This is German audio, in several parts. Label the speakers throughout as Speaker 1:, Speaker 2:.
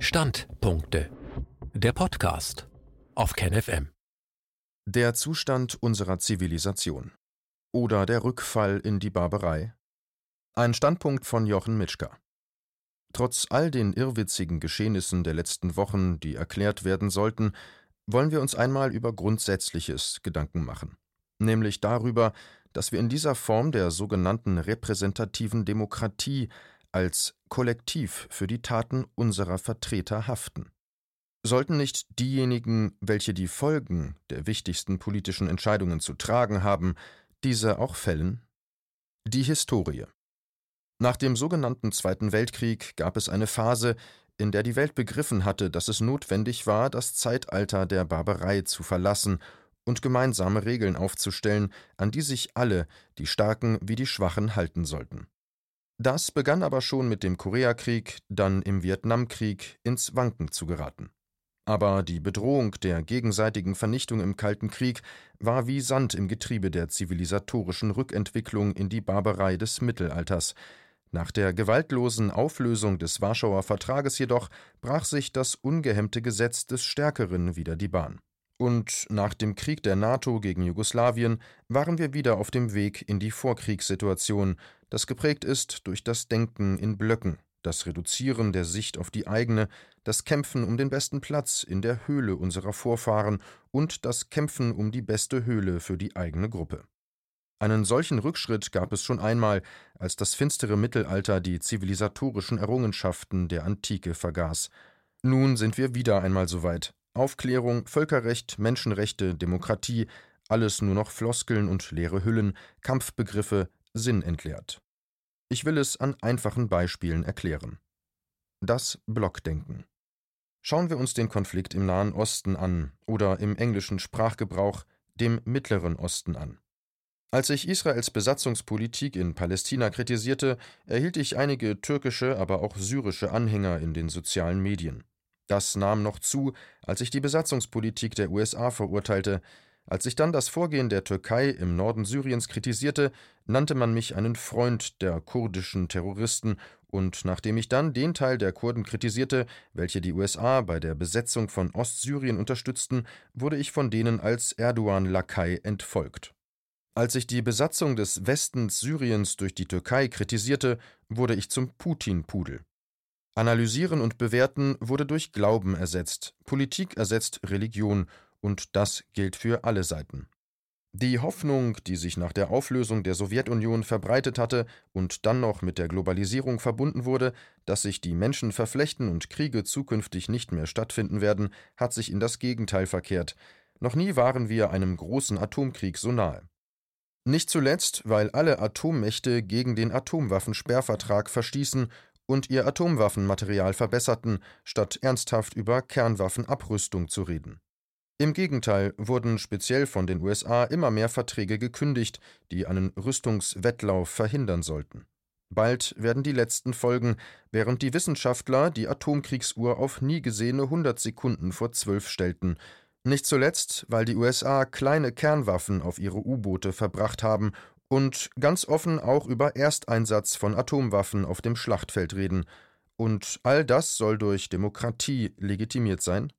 Speaker 1: Standpunkte. Der Podcast auf KenFM.
Speaker 2: Der Zustand unserer Zivilisation. Oder der Rückfall in die Barbarei. Ein Standpunkt von Jochen Mitschka. Trotz all den irrwitzigen Geschehnissen der letzten Wochen, die erklärt werden sollten, wollen wir uns einmal über Grundsätzliches Gedanken machen. Nämlich darüber, dass wir in dieser Form der sogenannten repräsentativen Demokratie als Kollektiv für die Taten unserer Vertreter haften. Sollten nicht diejenigen, welche die Folgen der wichtigsten politischen Entscheidungen zu tragen haben, diese auch fällen? Die Historie. Nach dem sogenannten Zweiten Weltkrieg gab es eine Phase, in der die Welt begriffen hatte, dass es notwendig war, das Zeitalter der Barbarei zu verlassen und gemeinsame Regeln aufzustellen, an die sich alle, die Starken wie die Schwachen, halten sollten. Das begann aber schon mit dem Koreakrieg, dann im Vietnamkrieg ins Wanken zu geraten. Aber die Bedrohung der gegenseitigen Vernichtung im Kalten Krieg war wie Sand im Getriebe der zivilisatorischen Rückentwicklung in die Barbarei des Mittelalters. Nach der gewaltlosen Auflösung des Warschauer Vertrages jedoch brach sich das ungehemmte Gesetz des Stärkeren wieder die Bahn. Und nach dem Krieg der NATO gegen Jugoslawien waren wir wieder auf dem Weg in die Vorkriegssituation, das geprägt ist durch das Denken in Blöcken, das Reduzieren der Sicht auf die eigene, das Kämpfen um den besten Platz in der Höhle unserer Vorfahren und das Kämpfen um die beste Höhle für die eigene Gruppe. Einen solchen Rückschritt gab es schon einmal, als das finstere Mittelalter die zivilisatorischen Errungenschaften der Antike vergaß. Nun sind wir wieder einmal so weit, Aufklärung, Völkerrecht, Menschenrechte, Demokratie, alles nur noch Floskeln und leere Hüllen, Kampfbegriffe, sinnentleert. Ich will es an einfachen Beispielen erklären. Das Blockdenken. Schauen wir uns den Konflikt im Nahen Osten an oder im englischen Sprachgebrauch dem Mittleren Osten an. Als ich Israels Besatzungspolitik in Palästina kritisierte, erhielt ich einige türkische, aber auch syrische Anhänger in den sozialen Medien. Das nahm noch zu, als ich die Besatzungspolitik der USA verurteilte. Als ich dann das Vorgehen der Türkei im Norden Syriens kritisierte, nannte man mich einen Freund der kurdischen Terroristen, und nachdem ich dann den Teil der Kurden kritisierte, welche die USA bei der Besetzung von Ostsyrien unterstützten, wurde ich von denen als Erdogan-Lakai entfolgt. Als ich die Besatzung des Westens Syriens durch die Türkei kritisierte, wurde ich zum Putin-Pudel. Analysieren und Bewerten wurde durch Glauben ersetzt, Politik ersetzt Religion, und das gilt für alle Seiten. Die Hoffnung, die sich nach der Auflösung der Sowjetunion verbreitet hatte und dann noch mit der Globalisierung verbunden wurde, dass sich die Menschen verflechten und Kriege zukünftig nicht mehr stattfinden werden, hat sich in das Gegenteil verkehrt. Noch nie waren wir einem großen Atomkrieg so nahe. Nicht zuletzt, weil alle Atommächte gegen den Atomwaffensperrvertrag verstießen und ihr Atomwaffenmaterial verbesserten, statt ernsthaft über Kernwaffenabrüstung zu reden. Im Gegenteil wurden speziell von den USA immer mehr Verträge gekündigt, die einen Rüstungswettlauf verhindern sollten. Bald werden die letzten folgen, während die Wissenschaftler die Atomkriegsuhr auf nie gesehene 100 Sekunden vor zwölf stellten, nicht zuletzt, weil die USA kleine Kernwaffen auf ihre U-Boote verbracht haben und ganz offen auch über Ersteinsatz von Atomwaffen auf dem Schlachtfeld reden. Und all das soll durch Demokratie legitimiert sein?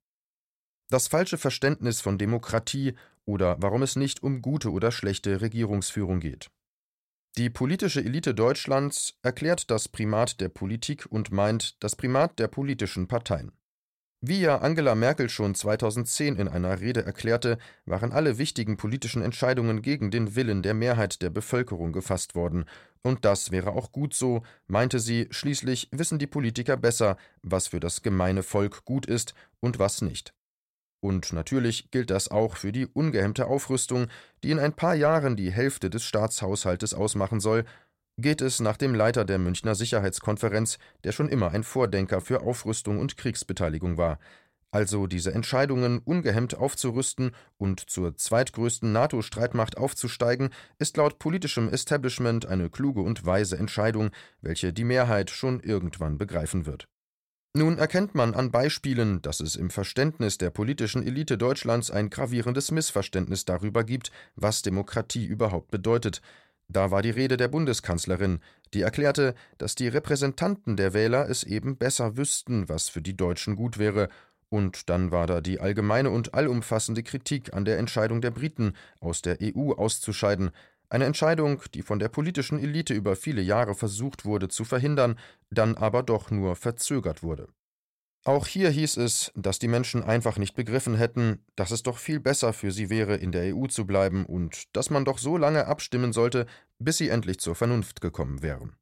Speaker 2: Das falsche Verständnis von Demokratie oder warum es nicht um gute oder schlechte Regierungsführung geht. Die politische Elite Deutschlands erklärt das Primat der Politik und meint das Primat der politischen Parteien. Wie ja Angela Merkel schon 2010 in einer Rede erklärte, waren alle wichtigen politischen Entscheidungen gegen den Willen der Mehrheit der Bevölkerung gefasst worden. Und das wäre auch gut so, meinte sie, schließlich wissen die Politiker besser, was für das gemeine Volk gut ist und was nicht. Und natürlich gilt das auch für die ungehemmte Aufrüstung, die in ein paar Jahren die Hälfte des Staatshaushaltes ausmachen soll, geht es nach dem Leiter der Münchner Sicherheitskonferenz, der schon immer ein Vordenker für Aufrüstung und Kriegsbeteiligung war. Also diese Entscheidungen, ungehemmt aufzurüsten und zur zweitgrößten NATO-Streitmacht aufzusteigen, ist laut politischem Establishment eine kluge und weise Entscheidung, welche die Mehrheit schon irgendwann begreifen wird. Nun erkennt man an Beispielen, dass es im Verständnis der politischen Elite Deutschlands ein gravierendes Missverständnis darüber gibt, was Demokratie überhaupt bedeutet, Da war die Rede der Bundeskanzlerin, die erklärte, dass die Repräsentanten der Wähler es eben besser wüssten, was für die Deutschen gut wäre, und dann war da die allgemeine und allumfassende Kritik an der Entscheidung der Briten, aus der EU auszuscheiden, eine Entscheidung, die von der politischen Elite über viele Jahre versucht wurde zu verhindern, dann aber doch nur verzögert wurde. Auch hier hieß es, dass die Menschen einfach nicht begriffen hätten, dass es doch viel besser für sie wäre, in der EU zu bleiben und dass man doch so lange abstimmen sollte, bis sie endlich zur Vernunft gekommen wären.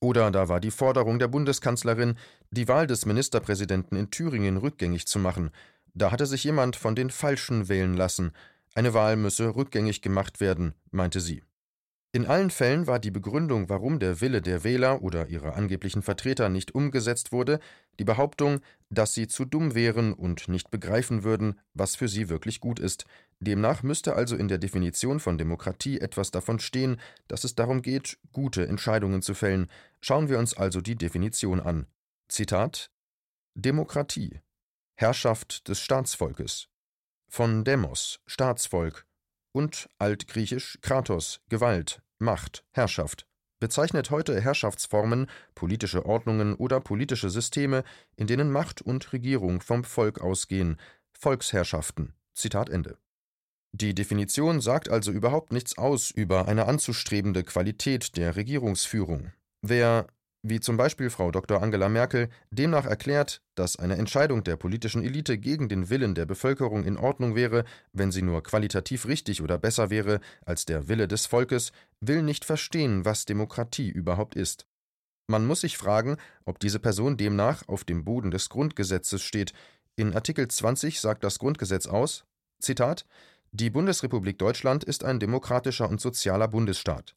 Speaker 2: Oder da war die Forderung der Bundeskanzlerin, die Wahl des Ministerpräsidenten in Thüringen rückgängig zu machen. Da hatte sich jemand von den Falschen wählen lassen. Eine Wahl müsse rückgängig gemacht werden, meinte sie. In allen Fällen war die Begründung, warum der Wille der Wähler oder ihrer angeblichen Vertreter nicht umgesetzt wurde, die Behauptung, dass sie zu dumm wären und nicht begreifen würden, was für sie wirklich gut ist. Demnach müsste also in der Definition von Demokratie etwas davon stehen, dass es darum geht, gute Entscheidungen zu fällen. Schauen wir uns also die Definition an. Zitat Demokratie Herrschaft des Staatsvolkes von Demos Staatsvolk und altgriechisch Kratos Gewalt, Macht, Herrschaft bezeichnet heute Herrschaftsformen, politische Ordnungen oder politische Systeme, in denen Macht und Regierung vom Volk ausgehen, Volksherrschaften. Zitat Ende. Die Definition sagt also überhaupt nichts aus über eine anzustrebende Qualität der Regierungsführung. Wer wie zum Beispiel Frau Dr. Angela Merkel, demnach erklärt, dass eine Entscheidung der politischen Elite gegen den Willen der Bevölkerung in Ordnung wäre, wenn sie nur qualitativ richtig oder besser wäre als der Wille des Volkes, will nicht verstehen, was Demokratie überhaupt ist. Man muss sich fragen, ob diese Person demnach auf dem Boden des Grundgesetzes steht. In Artikel 20 sagt das Grundgesetz aus: Zitat: Die Bundesrepublik Deutschland ist ein demokratischer und sozialer Bundesstaat.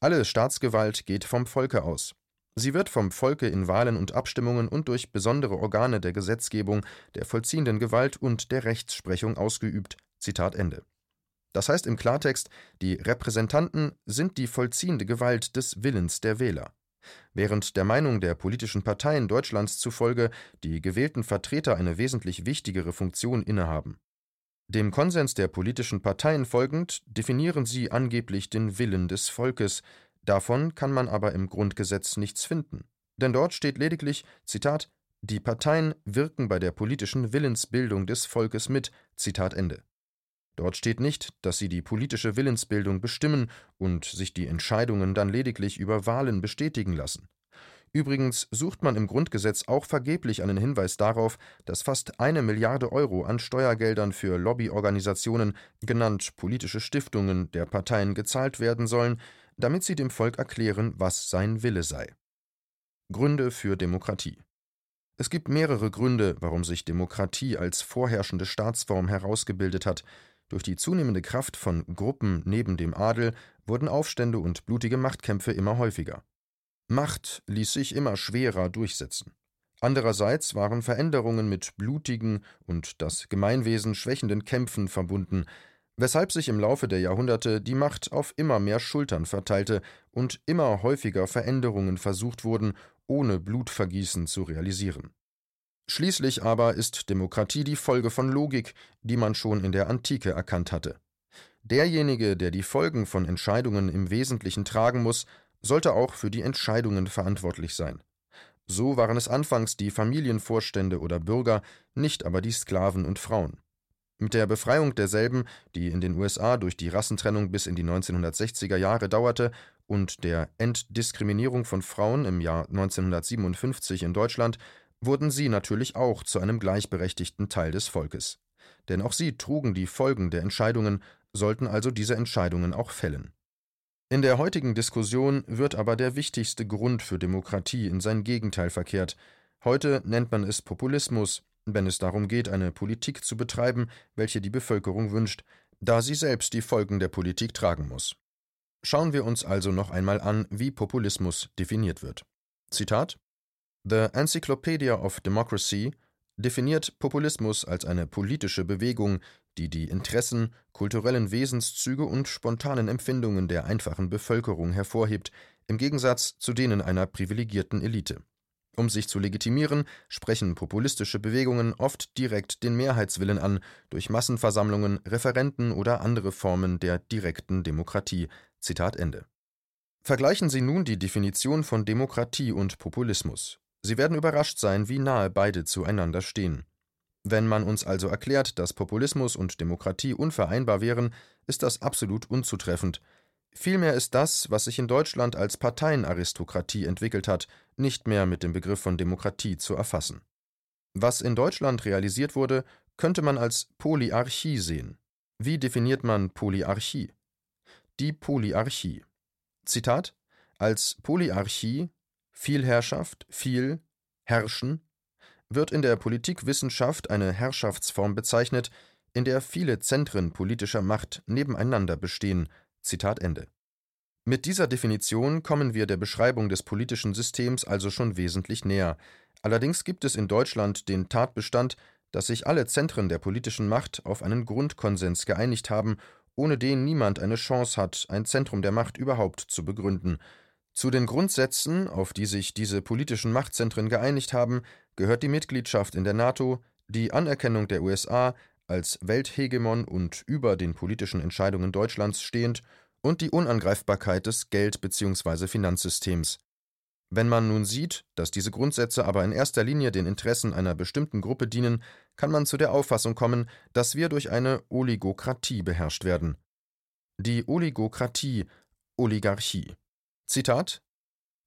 Speaker 2: Alle Staatsgewalt geht vom Volke aus. Sie wird vom Volke in Wahlen und Abstimmungen und durch besondere Organe der Gesetzgebung, der vollziehenden Gewalt und der Rechtsprechung ausgeübt. Zitat Ende. Das heißt im Klartext, die Repräsentanten sind die vollziehende Gewalt des Willens der Wähler. Während der Meinung der politischen Parteien Deutschlands zufolge die gewählten Vertreter eine wesentlich wichtigere Funktion innehaben. Dem Konsens der politischen Parteien folgend definieren sie angeblich den Willen des Volkes, Davon kann man aber im Grundgesetz nichts finden. Denn dort steht lediglich, Zitat, die Parteien wirken bei der politischen Willensbildung des Volkes mit, Zitat Ende. Dort steht nicht, dass sie die politische Willensbildung bestimmen und sich die Entscheidungen dann lediglich über Wahlen bestätigen lassen. Übrigens sucht man im Grundgesetz auch vergeblich einen Hinweis darauf, dass fast eine Milliarde Euro an Steuergeldern für Lobbyorganisationen, genannt politische Stiftungen, der Parteien gezahlt werden sollen, damit sie dem Volk erklären, was sein Wille sei. Gründe für Demokratie Es gibt mehrere Gründe, warum sich Demokratie als vorherrschende Staatsform herausgebildet hat. Durch die zunehmende Kraft von Gruppen neben dem Adel wurden Aufstände und blutige Machtkämpfe immer häufiger. Macht ließ sich immer schwerer durchsetzen. Andererseits waren Veränderungen mit blutigen und das Gemeinwesen schwächenden Kämpfen verbunden, weshalb sich im Laufe der Jahrhunderte die Macht auf immer mehr Schultern verteilte und immer häufiger Veränderungen versucht wurden, ohne Blutvergießen zu realisieren. Schließlich aber ist Demokratie die Folge von Logik, die man schon in der Antike erkannt hatte. Derjenige, der die Folgen von Entscheidungen im Wesentlichen tragen muss, sollte auch für die Entscheidungen verantwortlich sein. So waren es anfangs die Familienvorstände oder Bürger, nicht aber die Sklaven und Frauen. Mit der Befreiung derselben, die in den USA durch die Rassentrennung bis in die 1960er Jahre dauerte, und der Entdiskriminierung von Frauen im Jahr 1957 in Deutschland, wurden sie natürlich auch zu einem gleichberechtigten Teil des Volkes. Denn auch sie trugen die Folgen der Entscheidungen, sollten also diese Entscheidungen auch fällen. In der heutigen Diskussion wird aber der wichtigste Grund für Demokratie in sein Gegenteil verkehrt. Heute nennt man es Populismus, wenn es darum geht, eine Politik zu betreiben, welche die Bevölkerung wünscht, da sie selbst die Folgen der Politik tragen muss. Schauen wir uns also noch einmal an, wie Populismus definiert wird. Zitat The Encyclopedia of Democracy definiert Populismus als eine politische Bewegung, die die Interessen, kulturellen Wesenszüge und spontanen Empfindungen der einfachen Bevölkerung hervorhebt, im Gegensatz zu denen einer privilegierten Elite. Um sich zu legitimieren, sprechen populistische Bewegungen oft direkt den Mehrheitswillen an, durch Massenversammlungen, Referenden oder andere Formen der direkten Demokratie. Zitat Ende Vergleichen Sie nun die Definition von Demokratie und Populismus. Sie werden überrascht sein, wie nahe beide zueinander stehen. Wenn man uns also erklärt, dass Populismus und Demokratie unvereinbar wären, ist das absolut unzutreffend. Vielmehr ist das, was sich in Deutschland als Parteienaristokratie entwickelt hat, nicht mehr mit dem Begriff von Demokratie zu erfassen. Was in Deutschland realisiert wurde, könnte man als Polyarchie sehen. Wie definiert man Polyarchie? Die Polyarchie. Zitat: Als Polyarchie, Vielherrschaft, viel, Herrschen, wird in der Politikwissenschaft eine Herrschaftsform bezeichnet, in der viele Zentren politischer Macht nebeneinander bestehen. Zitat Ende. Mit dieser Definition kommen wir der Beschreibung des politischen Systems also schon wesentlich näher. Allerdings gibt es in Deutschland den Tatbestand, dass sich alle Zentren der politischen Macht auf einen Grundkonsens geeinigt haben, ohne den niemand eine Chance hat, ein Zentrum der Macht überhaupt zu begründen. Zu den Grundsätzen, auf die sich diese politischen Machtzentren geeinigt haben, gehört die Mitgliedschaft in der NATO, die Anerkennung der USA als Welthegemon und über den politischen Entscheidungen Deutschlands stehend und die Unangreifbarkeit des Geld- bzw. Finanzsystems. Wenn man nun sieht, dass diese Grundsätze aber in erster Linie den Interessen einer bestimmten Gruppe dienen, kann man zu der Auffassung kommen, dass wir durch eine Oligokratie beherrscht werden. Die Oligokratie, Oligarchie. Zitat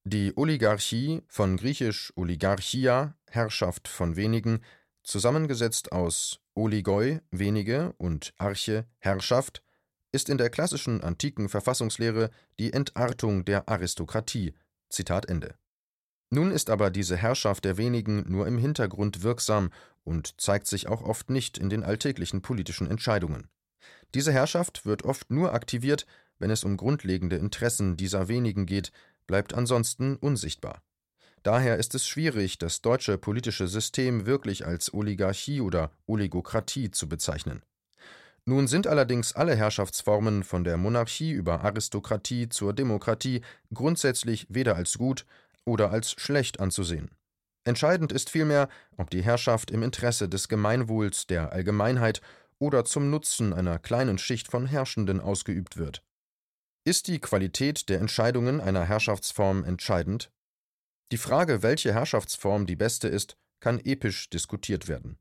Speaker 2: Die Oligarchie, von griechisch Oligarchia, Herrschaft von wenigen, zusammengesetzt aus Oligoi, wenige und Arche, Herrschaft, ist in der klassischen antiken Verfassungslehre die Entartung der Aristokratie. Zitat Ende. Nun ist aber diese Herrschaft der wenigen nur im Hintergrund wirksam und zeigt sich auch oft nicht in den alltäglichen politischen Entscheidungen. Diese Herrschaft wird oft nur aktiviert, wenn es um grundlegende Interessen dieser wenigen geht, bleibt ansonsten unsichtbar. Daher ist es schwierig, das deutsche politische System wirklich als Oligarchie oder Oligokratie zu bezeichnen. Nun sind allerdings alle Herrschaftsformen von der Monarchie über Aristokratie zur Demokratie grundsätzlich weder als gut oder als schlecht anzusehen. Entscheidend ist vielmehr, ob die Herrschaft im Interesse des Gemeinwohls der Allgemeinheit oder zum Nutzen einer kleinen Schicht von Herrschenden ausgeübt wird. Ist die Qualität der Entscheidungen einer Herrschaftsform entscheidend? Die Frage, welche Herrschaftsform die beste ist, kann episch diskutiert werden.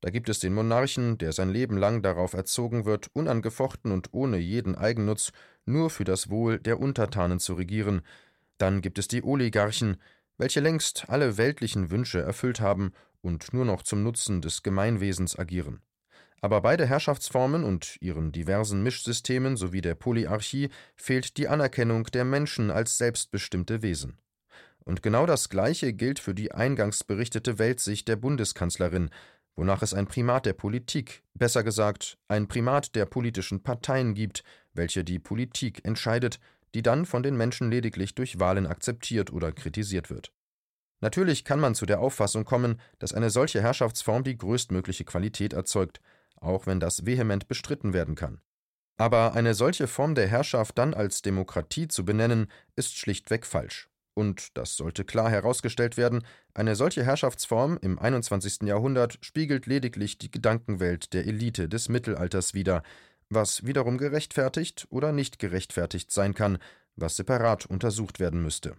Speaker 2: Da gibt es den Monarchen, der sein Leben lang darauf erzogen wird, unangefochten und ohne jeden Eigennutz nur für das Wohl der Untertanen zu regieren. Dann gibt es die Oligarchen, welche längst alle weltlichen Wünsche erfüllt haben und nur noch zum Nutzen des Gemeinwesens agieren. Aber bei der Herrschaftsformen und ihren diversen Mischsystemen sowie der Polyarchie fehlt die Anerkennung der Menschen als selbstbestimmte Wesen. Und genau das Gleiche gilt für die eingangs berichtete Weltsicht der Bundeskanzlerin, wonach es ein Primat der Politik, besser gesagt ein Primat der politischen Parteien gibt, welche die Politik entscheidet, die dann von den Menschen lediglich durch Wahlen akzeptiert oder kritisiert wird. Natürlich kann man zu der Auffassung kommen, dass eine solche Herrschaftsform die größtmögliche Qualität erzeugt, auch wenn das vehement bestritten werden kann. Aber eine solche Form der Herrschaft dann als Demokratie zu benennen, ist schlichtweg falsch. Und, das sollte klar herausgestellt werden, eine solche Herrschaftsform im 21. Jahrhundert spiegelt lediglich die Gedankenwelt der Elite des Mittelalters wider, was wiederum gerechtfertigt oder nicht gerechtfertigt sein kann, was separat untersucht werden müsste.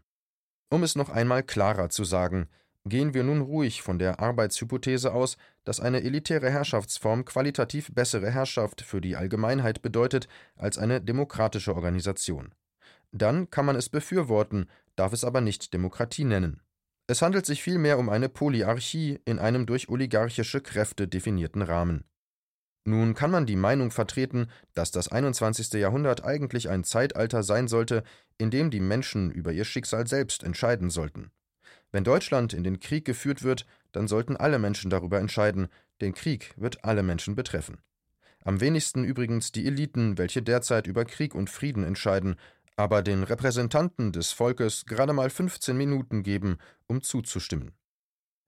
Speaker 2: Um es noch einmal klarer zu sagen, Gehen wir nun ruhig von der Arbeitshypothese aus, dass eine elitäre Herrschaftsform qualitativ bessere Herrschaft für die Allgemeinheit bedeutet als eine demokratische Organisation. Dann kann man es befürworten, darf es aber nicht Demokratie nennen. Es handelt sich vielmehr um eine Polyarchie in einem durch oligarchische Kräfte definierten Rahmen. Nun kann man die Meinung vertreten, dass das 21. Jahrhundert eigentlich ein Zeitalter sein sollte, in dem die Menschen über ihr Schicksal selbst entscheiden sollten. Wenn Deutschland in den Krieg geführt wird, dann sollten alle Menschen darüber entscheiden, denn Krieg wird alle Menschen betreffen. Am wenigsten übrigens die Eliten, welche derzeit über Krieg und Frieden entscheiden, aber den Repräsentanten des Volkes gerade mal 15 Minuten geben, um zuzustimmen.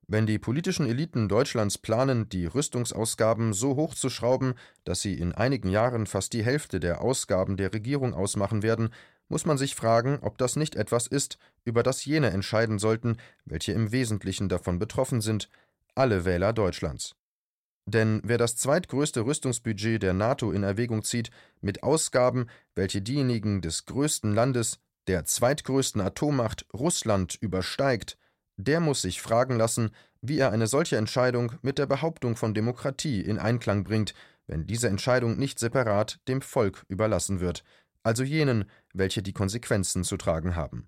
Speaker 2: Wenn die politischen Eliten Deutschlands planen, die Rüstungsausgaben so hoch zu schrauben, dass sie in einigen Jahren fast die Hälfte der Ausgaben der Regierung ausmachen werden, muss man sich fragen, ob das nicht etwas ist, über das jene entscheiden sollten, welche im Wesentlichen davon betroffen sind, alle Wähler Deutschlands. Denn wer das zweitgrößte Rüstungsbudget der NATO in Erwägung zieht, mit Ausgaben, welche diejenigen des größten Landes, der zweitgrößten Atommacht Russland übersteigt, der muss sich fragen lassen, wie er eine solche Entscheidung mit der Behauptung von Demokratie in Einklang bringt, wenn diese Entscheidung nicht separat dem Volk überlassen wird, also jenen, welche die Konsequenzen zu tragen haben.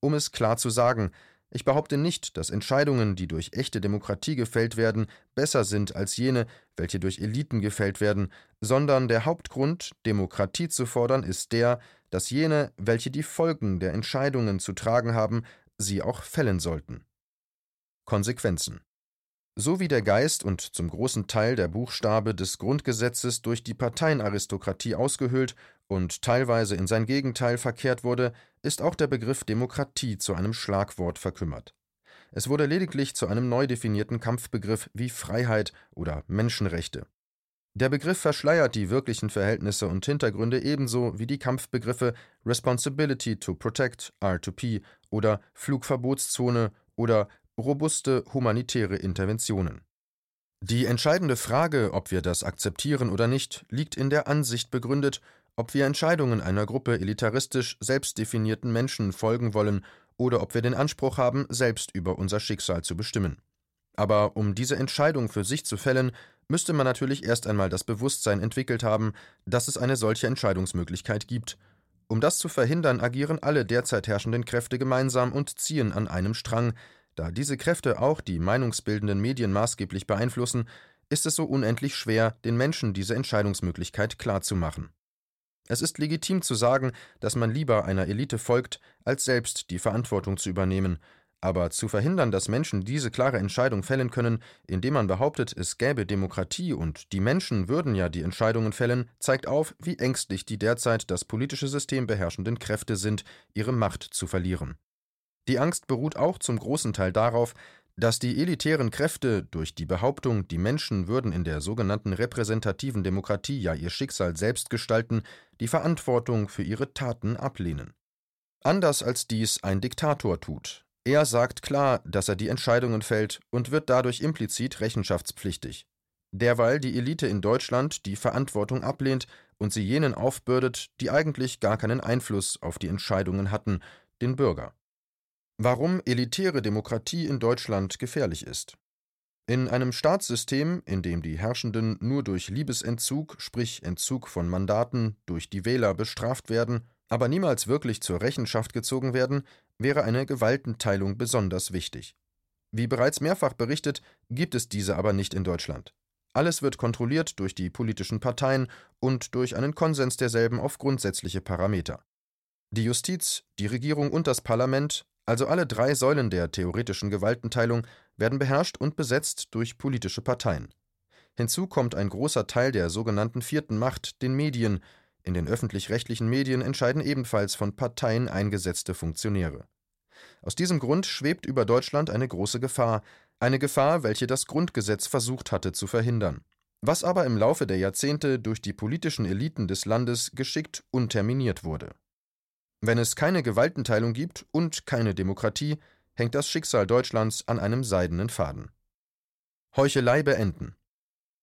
Speaker 2: Um es klar zu sagen, ich behaupte nicht, dass Entscheidungen, die durch echte Demokratie gefällt werden, besser sind als jene, welche durch Eliten gefällt werden, sondern der Hauptgrund, Demokratie zu fordern, ist der, dass jene, welche die Folgen der Entscheidungen zu tragen haben, sie auch fällen sollten. Konsequenzen so wie der Geist und zum großen Teil der Buchstabe des Grundgesetzes durch die Parteienaristokratie ausgehöhlt und teilweise in sein Gegenteil verkehrt wurde, ist auch der Begriff Demokratie zu einem Schlagwort verkümmert. Es wurde lediglich zu einem neu definierten Kampfbegriff wie Freiheit oder Menschenrechte. Der Begriff verschleiert die wirklichen Verhältnisse und Hintergründe ebenso wie die Kampfbegriffe Responsibility to Protect R2P oder Flugverbotszone oder robuste humanitäre Interventionen. Die entscheidende Frage, ob wir das akzeptieren oder nicht, liegt in der Ansicht begründet, ob wir Entscheidungen einer Gruppe elitaristisch selbstdefinierten Menschen folgen wollen oder ob wir den Anspruch haben, selbst über unser Schicksal zu bestimmen. Aber um diese Entscheidung für sich zu fällen, müsste man natürlich erst einmal das Bewusstsein entwickelt haben, dass es eine solche Entscheidungsmöglichkeit gibt. Um das zu verhindern, agieren alle derzeit herrschenden Kräfte gemeinsam und ziehen an einem Strang, da diese Kräfte auch die meinungsbildenden Medien maßgeblich beeinflussen, ist es so unendlich schwer, den Menschen diese Entscheidungsmöglichkeit klarzumachen. Es ist legitim zu sagen, dass man lieber einer Elite folgt, als selbst die Verantwortung zu übernehmen, aber zu verhindern, dass Menschen diese klare Entscheidung fällen können, indem man behauptet, es gäbe Demokratie und die Menschen würden ja die Entscheidungen fällen, zeigt auf, wie ängstlich die derzeit das politische System beherrschenden Kräfte sind, ihre Macht zu verlieren. Die Angst beruht auch zum großen Teil darauf, dass die elitären Kräfte durch die Behauptung, die Menschen würden in der sogenannten repräsentativen Demokratie ja ihr Schicksal selbst gestalten, die Verantwortung für ihre Taten ablehnen. Anders als dies ein Diktator tut. Er sagt klar, dass er die Entscheidungen fällt und wird dadurch implizit rechenschaftspflichtig. Derweil die Elite in Deutschland die Verantwortung ablehnt und sie jenen aufbürdet, die eigentlich gar keinen Einfluss auf die Entscheidungen hatten, den Bürger. Warum elitäre Demokratie in Deutschland gefährlich ist. In einem Staatssystem, in dem die Herrschenden nur durch Liebesentzug, sprich Entzug von Mandaten, durch die Wähler bestraft werden, aber niemals wirklich zur Rechenschaft gezogen werden, wäre eine Gewaltenteilung besonders wichtig. Wie bereits mehrfach berichtet, gibt es diese aber nicht in Deutschland. Alles wird kontrolliert durch die politischen Parteien und durch einen Konsens derselben auf grundsätzliche Parameter. Die Justiz, die Regierung und das Parlament also alle drei Säulen der theoretischen Gewaltenteilung werden beherrscht und besetzt durch politische Parteien. Hinzu kommt ein großer Teil der sogenannten vierten Macht, den Medien. In den öffentlich-rechtlichen Medien entscheiden ebenfalls von Parteien eingesetzte Funktionäre. Aus diesem Grund schwebt über Deutschland eine große Gefahr, eine Gefahr, welche das Grundgesetz versucht hatte zu verhindern, was aber im Laufe der Jahrzehnte durch die politischen Eliten des Landes geschickt unterminiert wurde. Wenn es keine Gewaltenteilung gibt und keine Demokratie, hängt das Schicksal Deutschlands an einem seidenen Faden. Heuchelei beenden.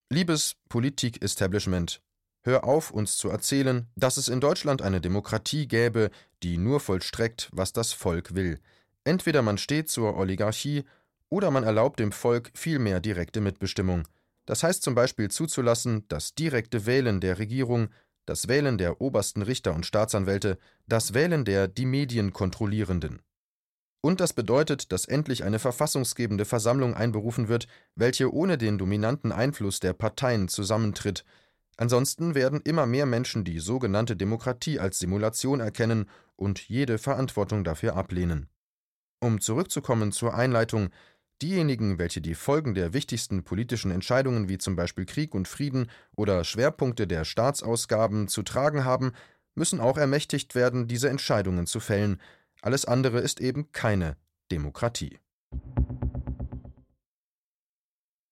Speaker 2: Liebes Politik-Establishment, hör auf, uns zu erzählen, dass es in Deutschland eine Demokratie gäbe, die nur vollstreckt, was das Volk will. Entweder man steht zur Oligarchie oder man erlaubt dem Volk viel mehr direkte Mitbestimmung. Das heißt zum Beispiel zuzulassen, dass direkte Wählen der Regierung das Wählen der obersten Richter und Staatsanwälte, das Wählen der die Medien kontrollierenden. Und das bedeutet, dass endlich eine verfassungsgebende Versammlung einberufen wird, welche ohne den dominanten Einfluss der Parteien zusammentritt. Ansonsten werden immer mehr Menschen die sogenannte Demokratie als Simulation erkennen und jede Verantwortung dafür ablehnen. Um zurückzukommen zur Einleitung, Diejenigen, welche die Folgen der wichtigsten politischen Entscheidungen wie zum Beispiel Krieg und Frieden oder Schwerpunkte der Staatsausgaben zu tragen haben, müssen auch ermächtigt werden, diese Entscheidungen zu fällen. Alles andere ist eben keine Demokratie.